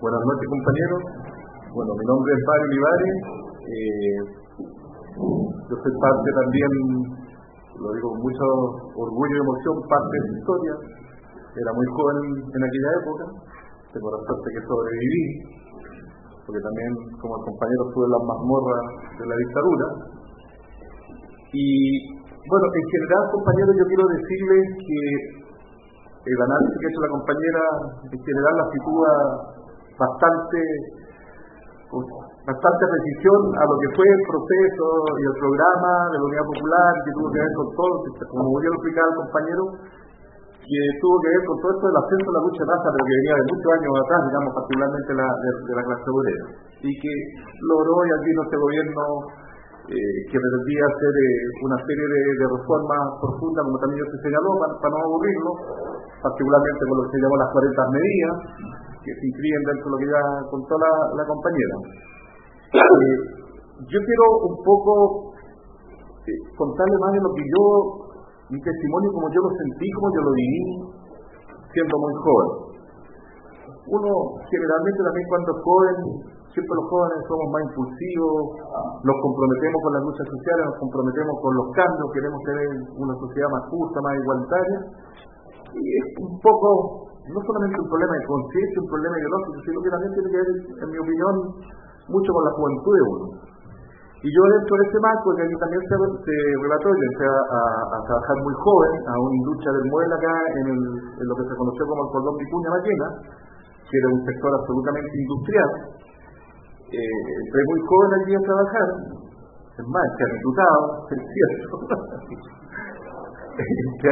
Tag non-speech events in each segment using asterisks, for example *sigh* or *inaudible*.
Buenas noches, compañeros. Bueno, mi nombre es Mario Olivares. Eh, yo soy parte también, lo digo con mucho orgullo y emoción, parte de esta historia. Era muy joven en aquella época. Tengo la suerte que sobreviví, porque también como compañero estuve en las mazmorras de la dictadura. Y bueno, en general, compañeros, yo quiero decirles que el análisis que ha hecho la compañera en general la sitúa bastante bastante precisión a lo que fue el proceso y el programa de la Unidad Popular que tuvo que ver con todo, como voy a explicar al compañero, que tuvo que ver con todo esto del ascenso de la lucha de pero que venía de muchos años atrás, digamos, particularmente la, de, la clase obrera, y que logró y aquí este gobierno eh, que pretendía hacer eh, una serie de, reformas profundas, como también se señaló, para, no aburrirlo, particularmente con lo que se llamó las 40 medidas, que se inscriben dentro de lo que ya contó la, la compañera. *coughs* Eh, yo quiero un poco eh, contarle más de lo que yo, mi testimonio, como yo lo sentí, como yo lo viví, siendo muy joven. Uno generalmente también cuando es joven, siempre los jóvenes somos más impulsivos, nos comprometemos con las luchas sociales, nos comprometemos con los cambios, queremos tener una sociedad más justa, más igualitaria, y es un poco no solamente un problema de conciencia, un problema ideológico, sino que también tiene que ver, en mi opinión, mucho con la juventud de uno. Y yo dentro de ese marco, que a también se, se relató, yo empecé a, trabajar muy joven, a una industria del mueble acá, en, lo que se conoció como el cordón Vicuña Ballena, que era un sector absolutamente industrial. Eh, entré muy joven allí a trabajar, es más, que *laughs* es cierto. *laughs* que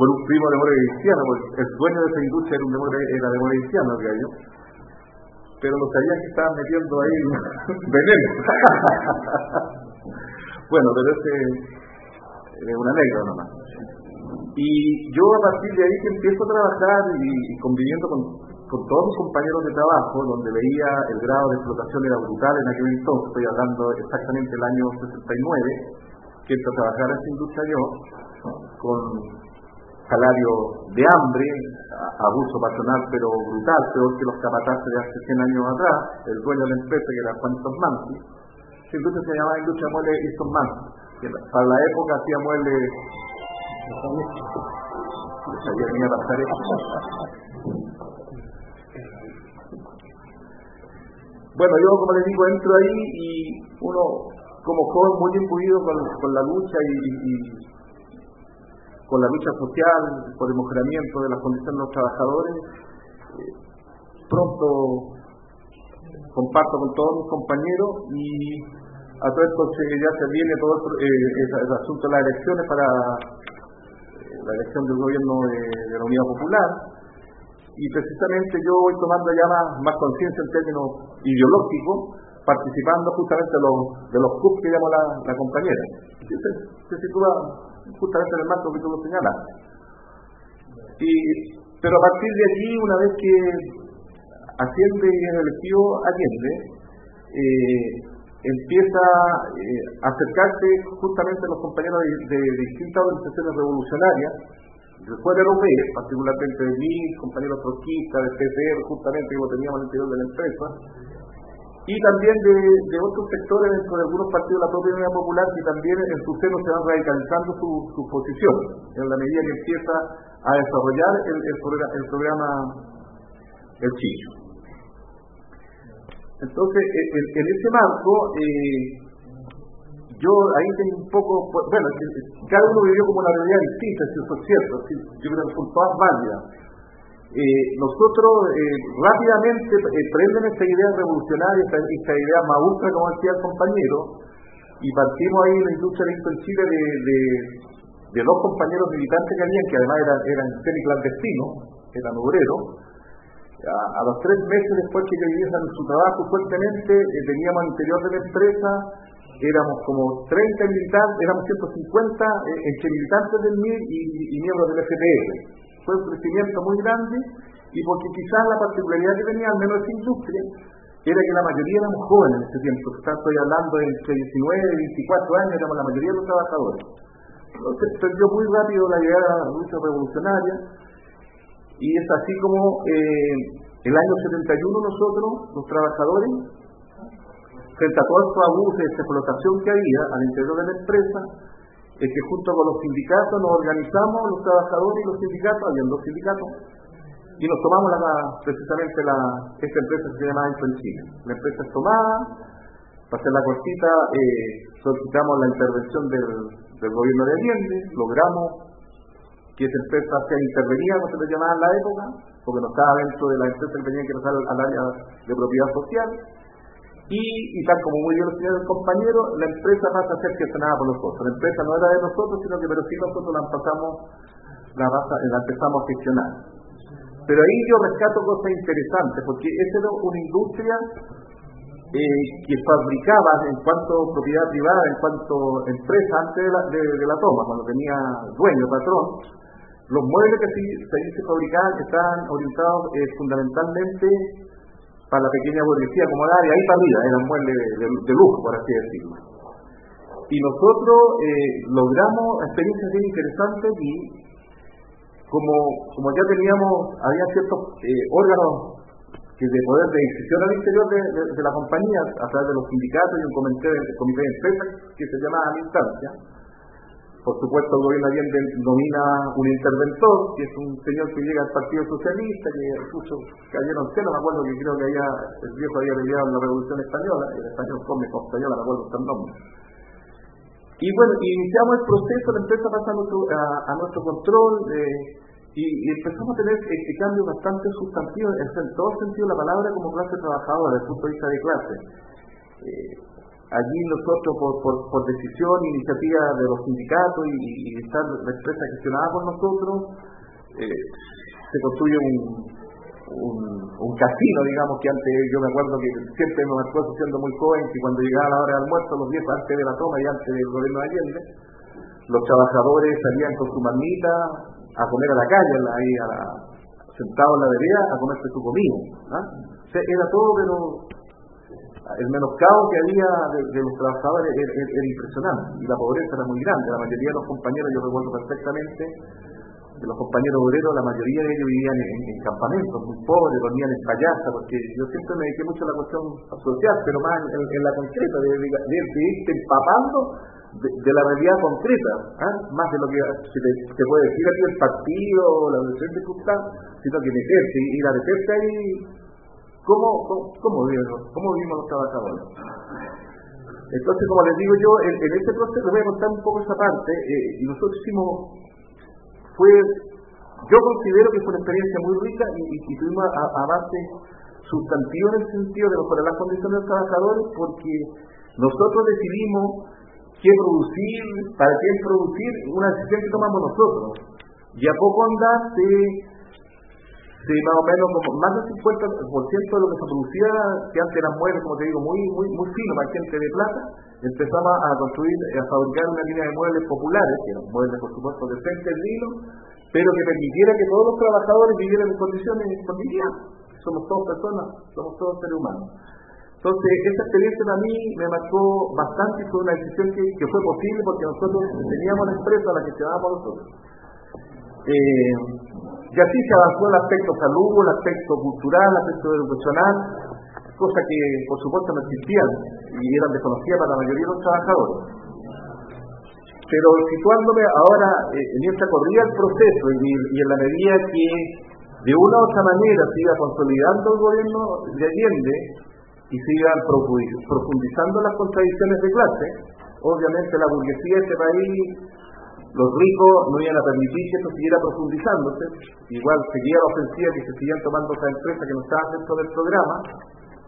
por un primo de memoria cristiana, porque el dueño de esa industria era, un demonio, era de memoria cristiana, yo. Pero lo sabían que estaban metiendo ahí *laughs* veneno. *laughs* bueno, pero ese es una anécdota nomás. Y yo a partir de ahí que empiezo a trabajar y, conviviendo con, todos mis compañeros de trabajo, donde veía el grado de explotación era brutal en aquel entonces, estoy hablando exactamente del año 69, que empecé a trabajar en esa industria yo, con salario de hambre, abuso patronal pero brutal, peor que los capataces de hace 100 años atrás, el dueño de la empresa que era Juan Mansi, que entonces se llamaba industria de muebles Easton Mansi, que para la época hacía muebles Bueno, yo como les digo, entro ahí y uno como joven muy imbuido con, con la lucha y con la lucha social, por el mejoramiento de las condiciones de los trabajadores. Eh, pronto comparto con todos mis compañeros y a todo esto ya se viene todo eh, el, asunto de las elecciones para eh, la elección del gobierno de, la Unidad Popular y precisamente yo voy tomando ya más, conciencia en términos ideológicos participando justamente de los, de los CUP que llamó la, compañera. Se, se sitúa justamente en el marco que tú lo señalas. Y, pero a partir de allí, una vez que asciende y es elegido Allende, eh, empieza eh, a acercarse justamente a los compañeros de, distintas organizaciones revolucionarias, de fuera europeas, particularmente de mí, compañeros trotskistas, de PCR, justamente que teníamos al interior de la empresa, y también de, otros sectores dentro de algunos partidos de la propia Unidad Popular que también en su seno se van radicalizando su, su posición en la medida que empieza a desarrollar el, el, programa El Chicho. Entonces, e, en, ese marco, eh, yo ahí tengo un poco, bueno, cada uno vivió como una realidad distinta, si eso es cierto, yo creo que son todas válidas eh, nosotros eh, rápidamente eh, prenden esta idea revolucionaria, esta, idea más ultra, como decía el compañero, y partimos ahí en la industria en Chile de, dos compañeros militantes que habían, que además eran, eran semi-clandestinos, eran obreros. A, los tres meses después que ellos su trabajo fuertemente, teníamos al interior de la empresa, éramos como 30 militantes, éramos 150 entre militantes del MIR y, y miembros del FPR un crecimiento muy grande y porque quizás la particularidad que tenía, al menos esta industria, era que la mayoría éramos jóvenes en ese tiempo. Estoy hablando entre 19 y 24 años, éramos la mayoría de los trabajadores. Entonces perdió muy rápido la llegada de la lucha revolucionaria y es así como eh, El año 71 nosotros, los trabajadores, frente a todos estos abusos y explotación que había al interior de la empresa, es que junto con los sindicatos nos organizamos, los trabajadores y los sindicatos, habían dos sindicatos, y nos tomamos precisamente la, esta empresa que se llama Chile. La empresa es tomada, para hacer la cortita, eh, solicitamos la intervención del, del gobierno de Allende, logramos que esa empresa sea intervenida, como se le llamaba en la época, porque no estaba dentro de la empresa que tenía que pasar al, área de propiedad social, y, y, tal como muy bien lo señaló el compañero, la empresa pasa a ser gestionada por nosotros. La empresa no era de nosotros, sino que pero sí nosotros la pasamos, la, la empezamos a gestionar. Pero ahí yo rescato cosas interesantes, porque esa era una industria eh, que fabricaba en cuanto propiedad privada, en cuanto empresa antes de la, de, la toma, cuando tenía dueño, patrón, los muebles que se, se fabricaban estaban orientados eh, fundamentalmente para la pequeña burguesía como la área, ahí para arriba, eran muebles de, lujo, por así decirlo. Y nosotros eh, logramos experiencias bien interesantes y como, como ya teníamos, había ciertos eh, órganos que de poder de decisión al interior de, la compañía, a través de los sindicatos y un comité, comité de empresa que se llama a instancia, por supuesto, el gobierno Allende nomina un interventor, que es un señor que llega al Partido Socialista, que puso cayeron no me acuerdo que creo que allá el viejo había peleado en la Revolución Española, el español come con española, me acuerdo el nombre. Y bueno, iniciamos el proceso, la empresa pasa a nuestro, a, nuestro control eh, y, empezamos a tener este cambio bastante sustantivo, en todo sentido la palabra como clase trabajadora, desde el punto de vista de clase. Eh, Allí nosotros, por, por, decisión, iniciativa de los sindicatos y, estar la empresa gestionada por nosotros, eh, se construye un, casino, digamos, que antes yo me acuerdo que siempre me marcó siendo muy joven, que cuando llegaba la hora de almuerzo, los días antes de la toma y antes del gobierno de Allende, los trabajadores salían con su manita a comer a la calle, ahí sentados en la vereda, a comerse su comida. ¿ah? era todo, pero el menoscabo que había de, los trabajadores era, impresionante y la pobreza era muy grande. La mayoría de los compañeros, yo recuerdo perfectamente, de los compañeros obreros, la mayoría de ellos vivían en, campamentos muy pobres, dormían en payasa, porque yo siempre me dediqué mucho a la cuestión social, pero más en, la concreta, de, irte empapando de, la realidad concreta, ¿ah? más de lo que se, puede decir aquí el partido, la universidad de sino que meterse, ir a meterse ahí ¿Cómo, cómo, vivimos, cómo vivimos los trabajadores? Entonces, como les digo yo, en, este proceso voy a contar un poco esa parte. Eh, y nosotros hicimos, fue, yo considero que fue una experiencia muy rica y, y, tuvimos avances sustantivos en el sentido de mejorar las condiciones de los trabajadores porque nosotros decidimos qué producir, para qué producir, una decisión que tomamos nosotros. Y a poco andar se Sí, más o menos como más del 50% de lo que se producía, que antes eran muebles, como te digo, muy muy muy fino, para gente de plata, empezaba a construir, a fabricar una línea de muebles populares, que eran muebles, por supuesto, decentes, hilo, pero que permitiera que todos los trabajadores vivieran en condiciones cotidianas. Somos todos personas, somos todos seres humanos. Entonces, esa experiencia para mí me marcó bastante y fue una decisión que, fue posible porque nosotros teníamos la empresa a la que por nosotros. Eh, y así se avanzó el aspecto salud, el aspecto cultural, el aspecto educacional, cosas que por supuesto no existían y eran desconocidas para la mayoría de los trabajadores. Pero situándome ahora eh, en esta corrida el proceso y, en la medida que de una u otra manera se iba consolidando el gobierno de Allende y se profundizando las contradicciones de clase, obviamente la burguesía de este país los ricos no iban a permitir que esto siguiera profundizándose, igual seguía la ofensiva que se seguían tomando esas empresas que no estaban dentro del programa,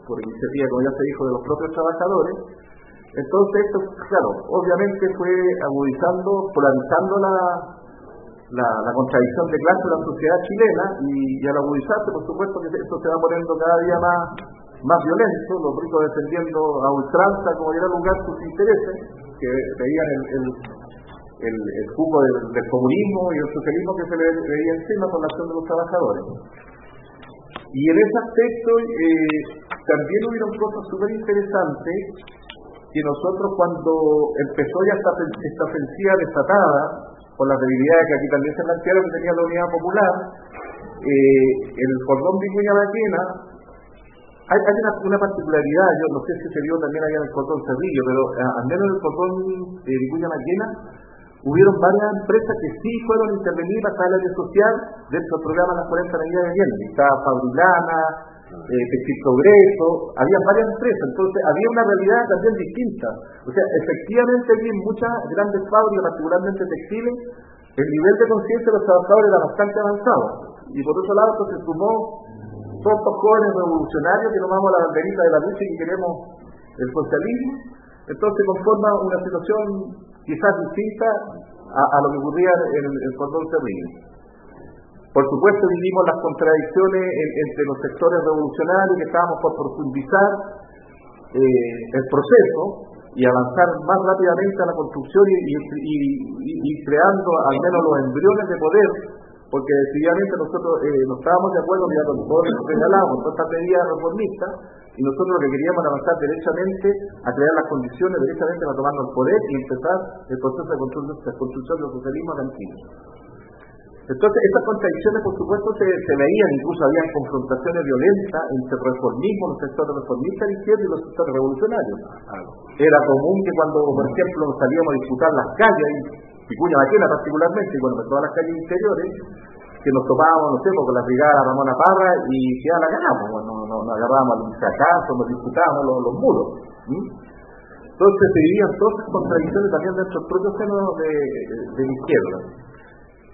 por iniciativa, como ya se dijo, de los propios trabajadores. Entonces, esto, claro, obviamente fue agudizando, polarizando la, la, contradicción de clase de la sociedad chilena y, al agudizarse, por supuesto, que esto se va poniendo cada día más, más violento, los ricos defendiendo a ultranza, como era lugar, sus intereses, que veían el, el jugo del, comunismo y el socialismo que se le veía encima con la acción de los trabajadores. Y en ese aspecto eh, también hubieron cosas súper interesantes que nosotros cuando empezó ya esta, esta ofensiva desatada, por las debilidades que aquí también se plantearon que tenía la unidad popular, eh, el cordón Vicuña Maquena, hay, hay una, una, particularidad, yo no sé si se vio también allá en el cordón Cerrillo, pero eh, al menos en el cordón eh, Vicuña Maquena hubieron varias empresas que sí fueron a intervenir para el área social dentro del programa Las 40 Medidas de Bien. Estaba Fabrilana, eh, Textil Progreso, había varias empresas, entonces había una realidad también distinta. O sea, efectivamente había muchas grandes fábricas, particularmente textiles, el nivel de conciencia de los trabajadores era bastante avanzado. Y por otro lado, pues, se sumó todos estos jóvenes revolucionarios que tomamos la banderita de la lucha y que queremos el socialismo. Entonces conforma una situación quizás distinta a, lo que ocurría en el cordón. Por supuesto vivimos las contradicciones entre los sectores revolucionarios que estábamos por profundizar eh, el proceso y avanzar más rápidamente a la construcción y, creando al menos los embriones de poder, porque decididamente nosotros eh, no estábamos de acuerdo ya con todo lo que señalamos, con estas medidas reformistas, y nosotros lo que queríamos era avanzar derechamente a crear las condiciones derechamente para tomarnos el poder y empezar el proceso de construcción, de construcción del socialismo argentino. Entonces, estas contradicciones, por supuesto, se, veían, incluso había confrontaciones violentas entre el reformismo, los sectores reformistas de izquierda y los sectores revolucionarios. Era común que cuando, por ejemplo, salíamos a disputar las calles, Picuña Maquena particularmente, y de todas las calles interiores, que nos tomábamos, no sé, pues, con la brigada Ramona Parra y ya la ganamos, bueno, nos, agarrábamos a los fracasos, nos disputábamos los, los muros. Entonces se vivían todas esas contradicciones también dentro del propio seno de, de la izquierda.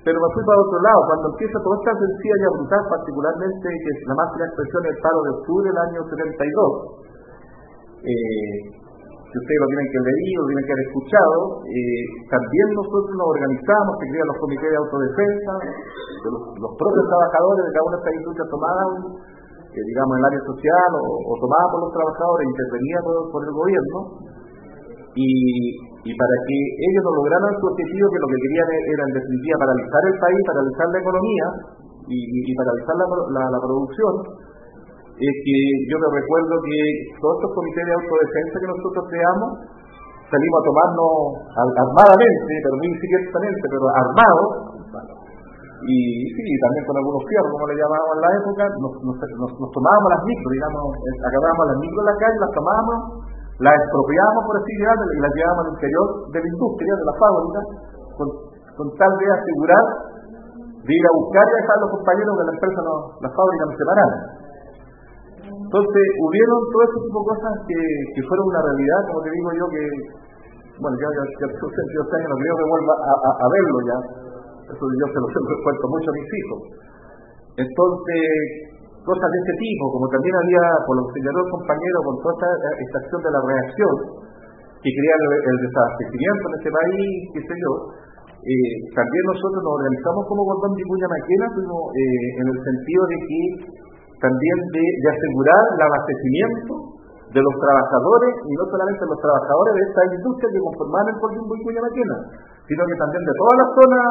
Pero me fui para otro lado, cuando empieza toda esta sencilla y brutal, particularmente, que es la máxima expresión del paro de octubre del año 72, eh, que ustedes lo tienen que leer, lo tienen que haber escuchado, eh, también nosotros nos organizamos, que crean los comités de autodefensa, los, propios trabajadores de cada una de estas industrias tomaban, eh, digamos, el área social o, o tomaban por los trabajadores, intervenía por, el gobierno, y, y para que ellos no lograran su objetivo, que lo que querían era en definitiva paralizar el país, paralizar la economía y, y paralizar la, la, la, producción, es que yo me recuerdo que todos estos comités de autodefensa que nosotros creamos, salimos a tomarnos armadamente, pero muy secretamente, pero armados, y sí, también con algunos fierros, como le llamábamos en la época, nos, nos, tomábamos las micros, digamos, agarrábamos las micros en la calle, las tomábamos la expropiamos, por así decirlo, y la llevamos al interior de la industria, de la fábrica, con, tal de asegurar de ir a buscar y dejar a los compañeros de la empresa, no, la fábrica no separaran. Entonces, hubieron todo ese tipo de cosas que, que fueron una realidad, como te digo yo, que, bueno, ya, ya, ya años, no creo que vuelva a, verlo ya. Eso yo se lo *laughs* siempre cuento mucho a mis hijos. Entonces, cosas de este tipo, como también había, por lo que señaló el compañero, con toda esta, acción de la reacción, que crea el, desabastecimiento en este país, qué sé yo, eh, también nosotros nos organizamos como Gordón Vicuña Maquena, eh, en el sentido de que también de, asegurar el abastecimiento de los trabajadores, y no solamente los trabajadores de esta industria que conforman el Gordón Vicuña Maquena, sino que también de todas las zonas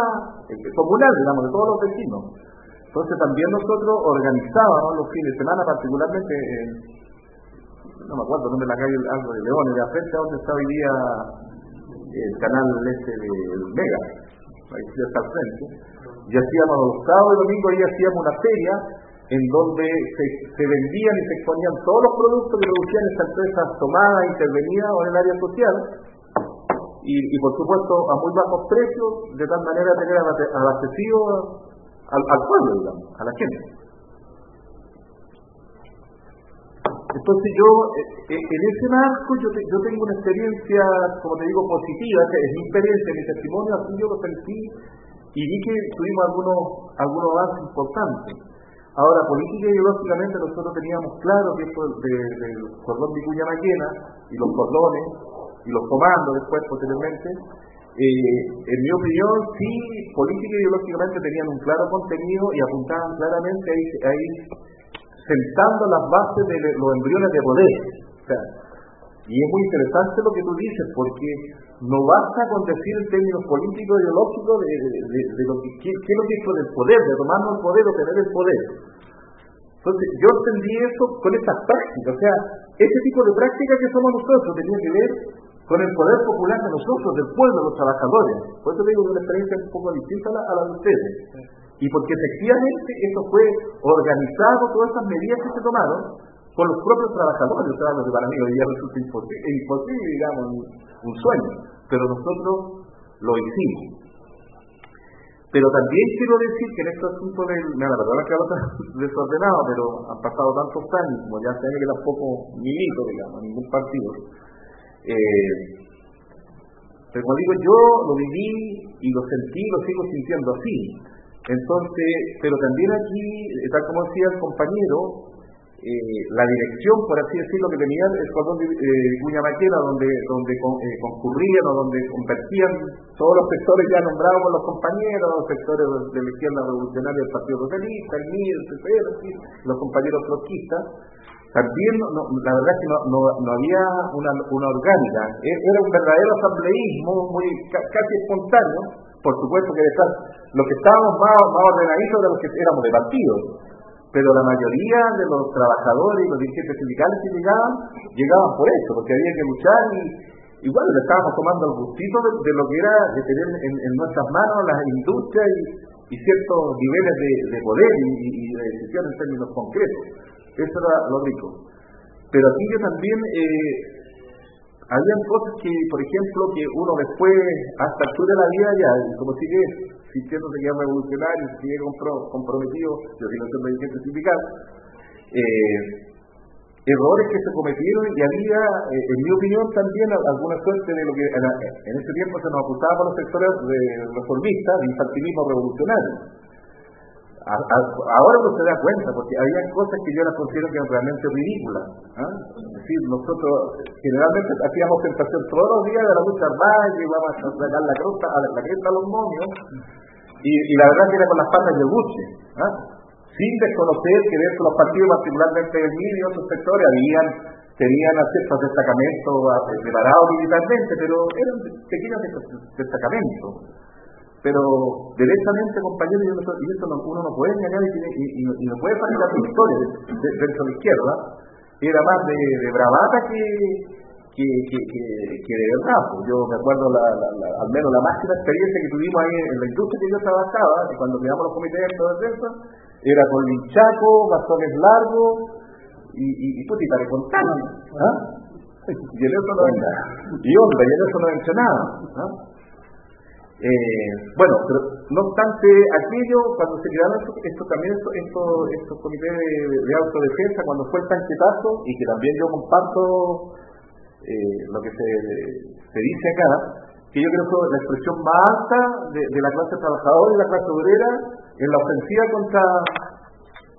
eh, comunales, digamos, de todos los vecinos. Entonces también nosotros organizábamos los fines de semana, particularmente, no me acuerdo dónde la calle algo de Leones, de frente a donde está hoy día el canal este del Mega, ahí está al frente, y hacíamos los sábados y domingos y hacíamos una feria en donde se, vendían y se exponían todos los productos que producían estas empresas tomadas, intervenidas o en el área social, y, y, por supuesto a muy bajos precios, de tal manera tener abastecido al, al pueblo, digamos, a la gente. Entonces yo, eh, eh, en ese marco, yo, yo tengo una experiencia, como te digo, positiva, que es mi experiencia, mi testimonio, así yo lo sentí y vi que tuvimos algunos, algunos avances importantes. Ahora, política y ideológicamente nosotros teníamos claro que esto del cordón de Cuya Maquena y los cordones y los comandos después, posteriormente, eh, en mi opinión, sí, política y ideológicamente tenían un claro contenido y apuntaban claramente ahí, ahí sentando las bases de los embriones de poder. Y es muy interesante lo que tú dices, porque no basta con decir en términos políticos ideológicos de, de, lo que qué, es lo que es el poder, de tomarnos el poder o tener el poder. Entonces, yo entendí eso con estas prácticas, o sea, ese tipo de prácticas que somos nosotros tenía que ver con el poder popular de nosotros, del pueblo, de los trabajadores. Por eso digo que una experiencia un poco distinta a la, de ustedes. y porque efectivamente eso fue organizado, todas esas medidas que se tomaron, por los propios trabajadores. O sea, lo que para mí hoy día resulta imposible, digamos, un sueño, pero nosotros lo hicimos. Pero también quiero decir que en este asunto del, me la verdad que *laughs* desordenado, pero han pasado tantos años, como ya se ve que tampoco milito, digamos, ningún partido. Eh, pero como digo, yo lo viví y lo sentí, lo sigo sintiendo así. Entonces, pero también aquí, tal como decía el compañero, eh, la dirección, por así decirlo, que tenía el cordón de eh, Maquena, donde, donde eh, concurrían o donde convertían todos los sectores ya nombrados por los compañeros, los sectores de la izquierda revolucionaria del Partido Socialista, el MIR, el CPR, los compañeros trotskistas, también la verdad es que no, no, había una, una, orgánica, e, era un verdadero asambleísmo muy casi espontáneo, por supuesto que detrás, los que estábamos más, más ordenaditos de los que éramos de partidos, pero la mayoría de los trabajadores y los dirigentes sindicales que llegaban, llegaban por eso, porque había que luchar y igual le estábamos tomando el gustito de, lo que era de tener en, nuestras manos las industrias y, ciertos niveles de, poder y, de decisión en términos concretos. Eso era lo rico. Pero aquí yo también, eh, habían cosas que, por ejemplo, que uno después, hasta el de la vida ya, como sigue sintiéndose que es revolucionario, sigue comprometido, yo sigo siendo dirigente sindical, eh, errores que se cometieron y había, eh, en mi opinión, también alguna suerte de lo que en, ese tiempo se nos acusaba por los sectores de reformistas de infantilismo revolucionario. ahora uno se da cuenta, porque había cosas que yo las considero que eran realmente ridículas. ¿ah? Es decir, nosotros generalmente hacíamos tentación todos los días de la lucha armada, y íbamos a sacar la cresta, a la a los momios, y, la verdad era con las patas de buche, ¿ah? sin desconocer que dentro de los partidos, particularmente el MIR y otros sectores, habían tenían acceso destacamentos preparados militarmente, pero eran pequeños destacamentos. Pero directamente, compañeros, y eso uno no puede engañar y, no puede fabricar historia dentro de la izquierda, era más de, de bravata que, que, que, que, de verdad. Pues yo me acuerdo la, al menos la máxima experiencia que tuvimos ahí en la industria que yo trabajaba, y cuando creamos los comités de defensa, era con linchaco, bastones largos y, y, y putita de contar. ¿ah? Y en eso no, y hombre, y no hecho nada. ¿ah? Eh, bueno, pero no obstante aquello, cuando se crearon esto, también esto, esto, estos comités de, autodefensa, cuando fue el tanquetazo, y que también yo comparto eh, lo que se, se, dice acá, que yo creo que es la expresión más alta de, la clase trabajadora y la clase obrera en la ofensiva contra,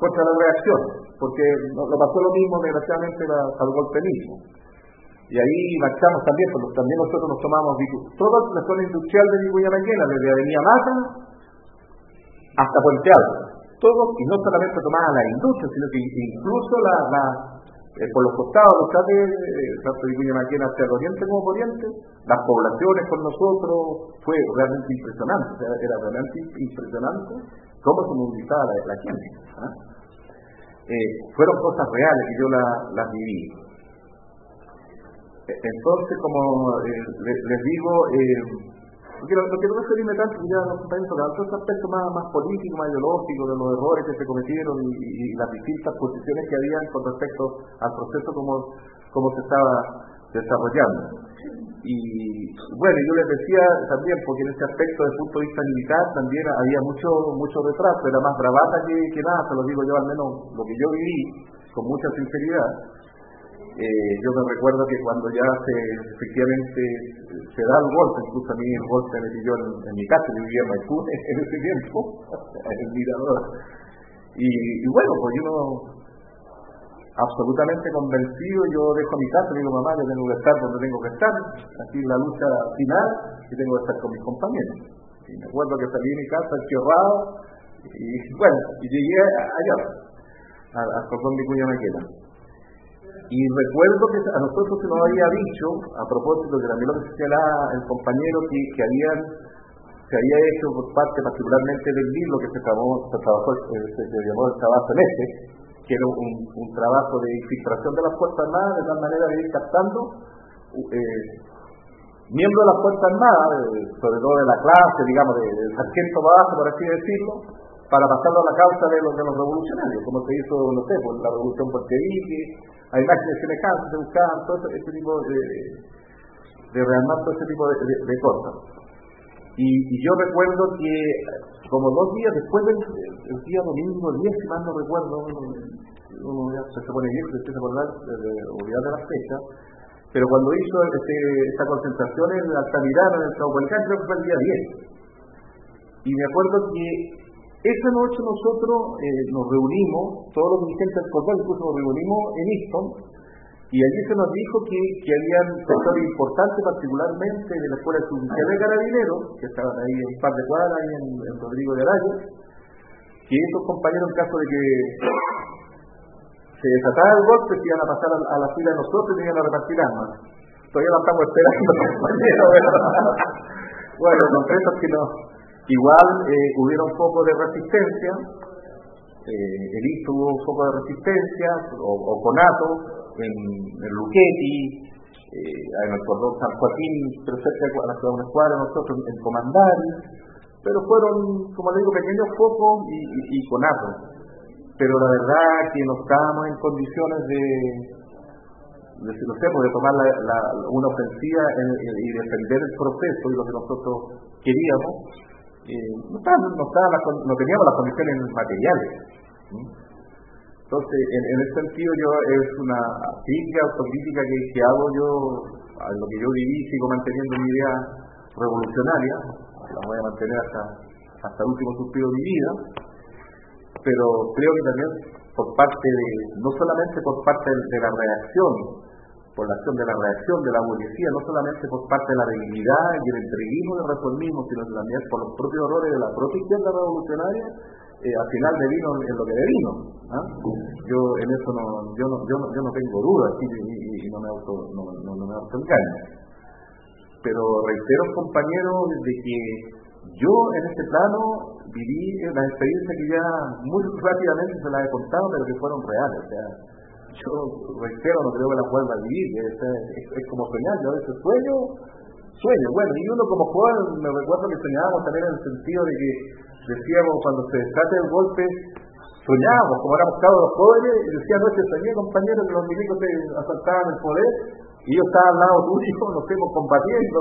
contra la reacción, porque lo, pasó lo mismo desgraciadamente al golpe mismo. Y ahí marchamos también, porque también nosotros nos tomamos toda la zona industrial de Vicuña Maquena, desde Avenida Mata hasta Puente Alto. Todos, y no solamente tomaban la industria, sino que incluso la, la eh, por los costados, los cables, eh, tanto Vicuña Maquena hacia el oriente como por oriente, las poblaciones con nosotros, fue realmente impresionante, era realmente impresionante cómo se movilizaba la, gente. ¿ah? Eh, fueron cosas reales que yo las viví. Entonces, como eh, les, digo, eh, lo, que no se tanto, ya los compañeros tocaban todos aspectos más, más políticos, más ideológicos, de los errores que se cometieron y, las distintas posiciones que habían con respecto al proceso como, como se estaba desarrollando. Y bueno, yo les decía también, porque en ese aspecto desde el punto de vista militar también había mucho mucho retraso, era más bravata que nada, se lo digo yo al menos lo que yo viví con mucha sinceridad eh, yo me recuerdo que cuando ya se, efectivamente se da el golpe, incluso a mí el golpe me pilló en, mi casa, yo vivía en Maipú *laughs* en ese tiempo, *laughs* en el mirador. Y, bueno, pues yo absolutamente convencido, yo dejo mi casa, digo, mamá, yo tengo que estar donde tengo que estar, aquí la lucha final, y tengo que estar con mis compañeros. Y me acuerdo que salí de mi casa encerrado, y bueno, y llegué allá, al cordón de Cuña Maquena. Y recuerdo que a nosotros se nos había dicho, a propósito de también lo que el compañero, que, que habían, se había hecho por parte particularmente del libro que se, se, trabajó, eh, se, llamó el trabajo en este, que era un, trabajo de infiltración de las Fuerzas Armadas, de tal manera de ir captando eh, miembros de las Fuerzas Armadas, sobre todo de la clase, digamos, del sargento bajo, por así decirlo, para pasarlo a la causa de los, de los revolucionarios, como se hizo, no sé, por la revolución bolchevique, hay imágenes semejantes, se buscaban todo este tipo de, de rearmar todo ese tipo de, cosas. Y, y, yo recuerdo que como dos días después del el día domingo 10, si mal no recuerdo, uno ya se pone viejo, se empieza a acordar de, de, de la fecha, pero cuando hizo este, esta concentración en Altamirano, en el Caupolicán, creo que fue el día 10. Y me acuerdo que esa noche nosotros eh, nos reunimos, todos los dirigentes del Cordón, incluso nos reunimos en Easton, y allí se nos dijo que, que habían sectores importantes, particularmente de la Escuela Judicial de Carabineros, que estaban ahí en par de cuadras, ahí en, Rodrigo de Araya, que esos compañeros, en caso de que se desatara el golpe, se iban a pasar a, la fila de nosotros y iban a repartir armas. Todavía lo estamos esperando, *laughs* compañeros. bueno, es que no. Igual eh, hubiera un poco de resistencia, eh, el ISO tuvo un poco de resistencia, o, o Conato, en, en Luquetti, eh, en el cordón San Joaquín, pero cerca de la ciudad de nosotros en Comandari, pero fueron, como digo, pequeños focos y, y, y Conato. Pero la verdad que no estábamos en condiciones de, de, no sé, pues, de tomar la, la, una ofensiva en, en, y defender el proceso y lo que nosotros queríamos, eh, no, estaba, no, estaba no, teníamos las condiciones materiales. Entonces, en, en, ese sentido, yo es una crítica, autocrítica que, que hago yo a lo que yo viví, sigo manteniendo mi idea revolucionaria, la voy a mantener hasta, hasta el último suspiro de mi vida, pero creo que también por parte de, no solamente por parte de la reacción, por la acción de la reacción de la burguesía, no solamente por parte de la debilidad y el entreguismo del reformismo, sino también por los propios errores de la propia izquierda revolucionaria, eh, al final de vino en lo que de vino. ¿ah? Yo en eso no, yo no, yo no, yo no tengo dudas y, no me auto, no, no, no me Pero reitero, compañeros, de que yo en este plano viví las experiencias que ya muy rápidamente se las he contado, pero que fueron reales. O yo reitero, no creo que las vuelva a vivir. Es, es, como soñar, yo a veces sueño, sueño. Bueno, y uno como joven, me recuerdo que soñábamos también en el sentido de que decíamos cuando se desate el golpe, soñábamos, como éramos los jóvenes, y decía noche soñé compañeros que los milicos se asaltaban el poder, y yo estaba al lado tuyo, *laughs* nos fuimos combatiendo,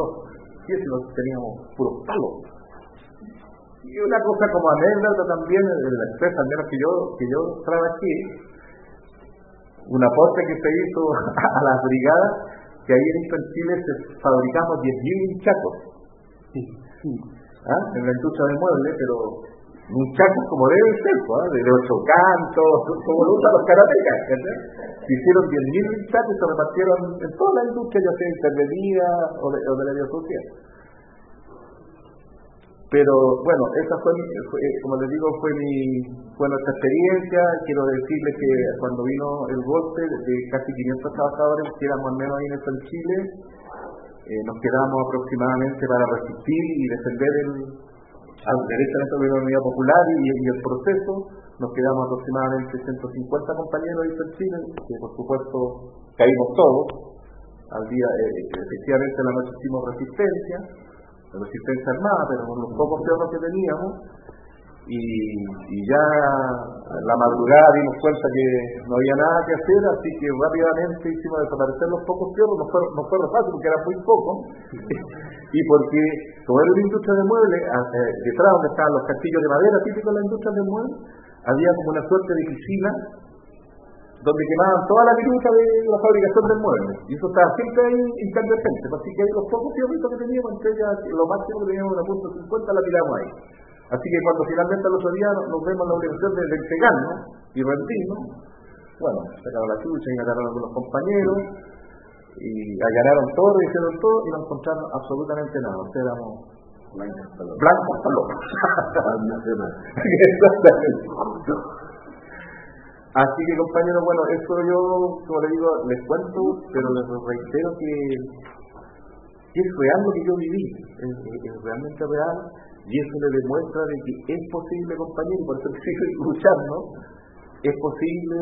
y eso teníamos puros palos. Y una cosa como anécdota también, en la empresa, al que yo, que yo trabajé, un aporte que se hizo *laughs* a las brigadas, que ahí en Chile se fabricamos 10.000 chacos. Sí, sí. ¿ah? en la industria del mueble, pero muchachos como debe ser, ¿ah? de ocho cantos, como lo usan los karatecas. Se hicieron 10.000 muchachos y se repartieron en toda la industria, ya sea intervenida o de, o de la biosocial. Pero bueno, esa fue, como les digo, fue mi fue nuestra experiencia. Quiero decirles que cuando vino el golpe de casi 500 trabajadores que éramos al menos ahí en Chile, eh, nos quedamos aproximadamente para resistir y defender el, al derechamente de la unidad popular y, y, el proceso, nos quedamos aproximadamente 150 compañeros de Chile, que por supuesto caímos todos. Al día, eh, efectivamente, la noche hicimos resistencia, resistencia armada, pero con los pocos perros que teníamos, y, y, ya la madrugada dimos cuenta que no había nada que hacer, así que rápidamente hicimos desaparecer los pocos fierros, no fue, no fue fácil porque era muy poco, *laughs* y porque como era una industria de muebles, eh, detrás donde estaban los castillos de madera típicos de la industria de muebles, había como una suerte de piscina donde quemaban toda la minuta de la fabricación del mueble. Y eso estaba siempre ahí incandescente. Así que ahí los pocos fierritos que teníamos, entre ellas, lo máximo que teníamos una punto 50, la tiramos ahí. Así que cuando finalmente al otro día nos vemos en la obligación de, de y rendirnos, bueno, sacaron la chucha y ganaron algunos compañeros, y allanaron todo, hicieron todo y no encontraron absolutamente nada. Sea, éramos blancos palomas. *laughs* *laughs* Así que compañeros, bueno, eso yo, como les digo, les cuento, pero les reitero que, que es real lo que yo viví, es, realmente real y eso le demuestra de que es posible, compañero, por eso *laughs* sigue luchando, es posible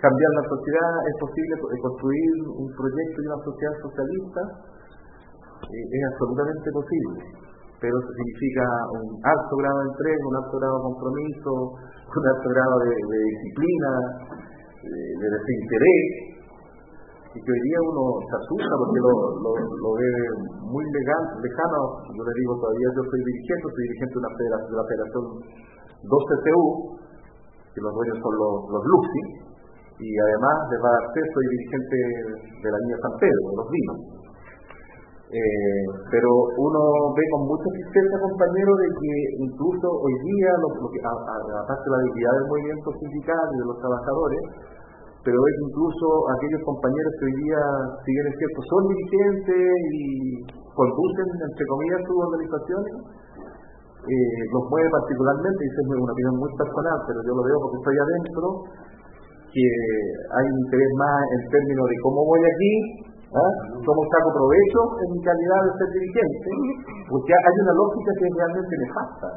cambiar la sociedad, es posible construir un proyecto de una sociedad socialista, eh, es absolutamente posible. Pero eso significa un alto grado de entrega, un alto grado de compromiso, un alto grado de, disciplina, de, desinterés, y que hoy día uno se asusta porque lo, ve muy legal, lejano. Yo le digo, todavía yo soy dirigente, soy dirigente de, una federación, de la Federación 2CTU, que los dueños son los, los Luxi, y además de va a dirigente de la línea San Pedro, los vinos. Eh, pero uno ve con mucha tristeza, compañero, de que incluso hoy día, lo, que, aparte de la debilidad del movimiento sindical y de los trabajadores, pero es incluso aquellos compañeros que hoy día, si bien es cierto, son dirigentes y conducen, entre comillas, sus organizaciones, eh, los mueve particularmente, y es una opinión muy personal, pero yo lo veo porque estoy adentro, que hay un interés más en términos de cómo voy aquí, ¿ah? cómo saco provecho en mi calidad de ser dirigente, porque hay una lógica que es realmente nefasta.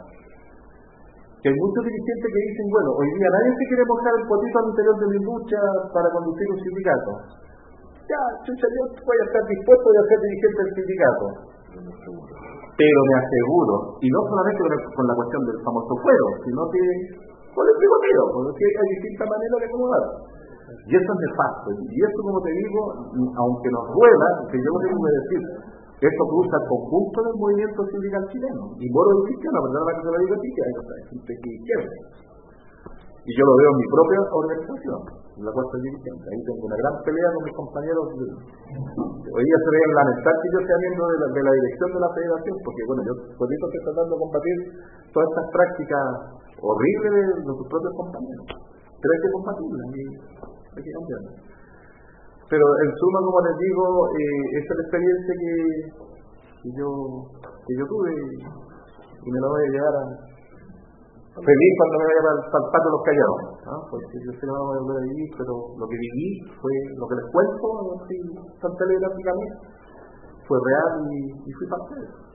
Que hay muchos dirigentes que dicen, bueno, hoy día nadie se quiere mojar el potito al interior de mi lucha para conducir un sindicato. Ya, chucha, yo voy a estar dispuesto a ser dirigente del sindicato. Pero me aseguro, y no solamente con la cuestión del famoso fuero, sino que con el privativo, porque hay distintas maneras de acomodar. Y eso es nefasto. Y eso, como te digo, aunque nos duela, que yo tengo que decir, esto cruza el conjunto del movimiento sindical chileno. Y moro de cristiano, la verdad que se lo digo así, que hay gente que. Y yo lo veo en mi propia organización, en la cual estoy dirigente. Ahí tengo una gran pelea con mis compañeros. Hoy día se ve lamentar que yo sea miembro de la, de la dirección de la federación, porque bueno, yo solito estoy tratando de combatir todas estas prácticas horribles de, sus propios compañeros. Pero hay que combatirlas y hay que cambiarlas. Pero en suma, como les digo, eh, esa es la experiencia que, que, yo, que yo tuve y, me la voy a llevar a, feliz cuando me vaya para el de los callados, ¿no? porque yo sé que no voy a volver a vivir, pero lo que viví fue lo que les cuento, así, tan telegráficamente, fue real y, y fui parte de eso.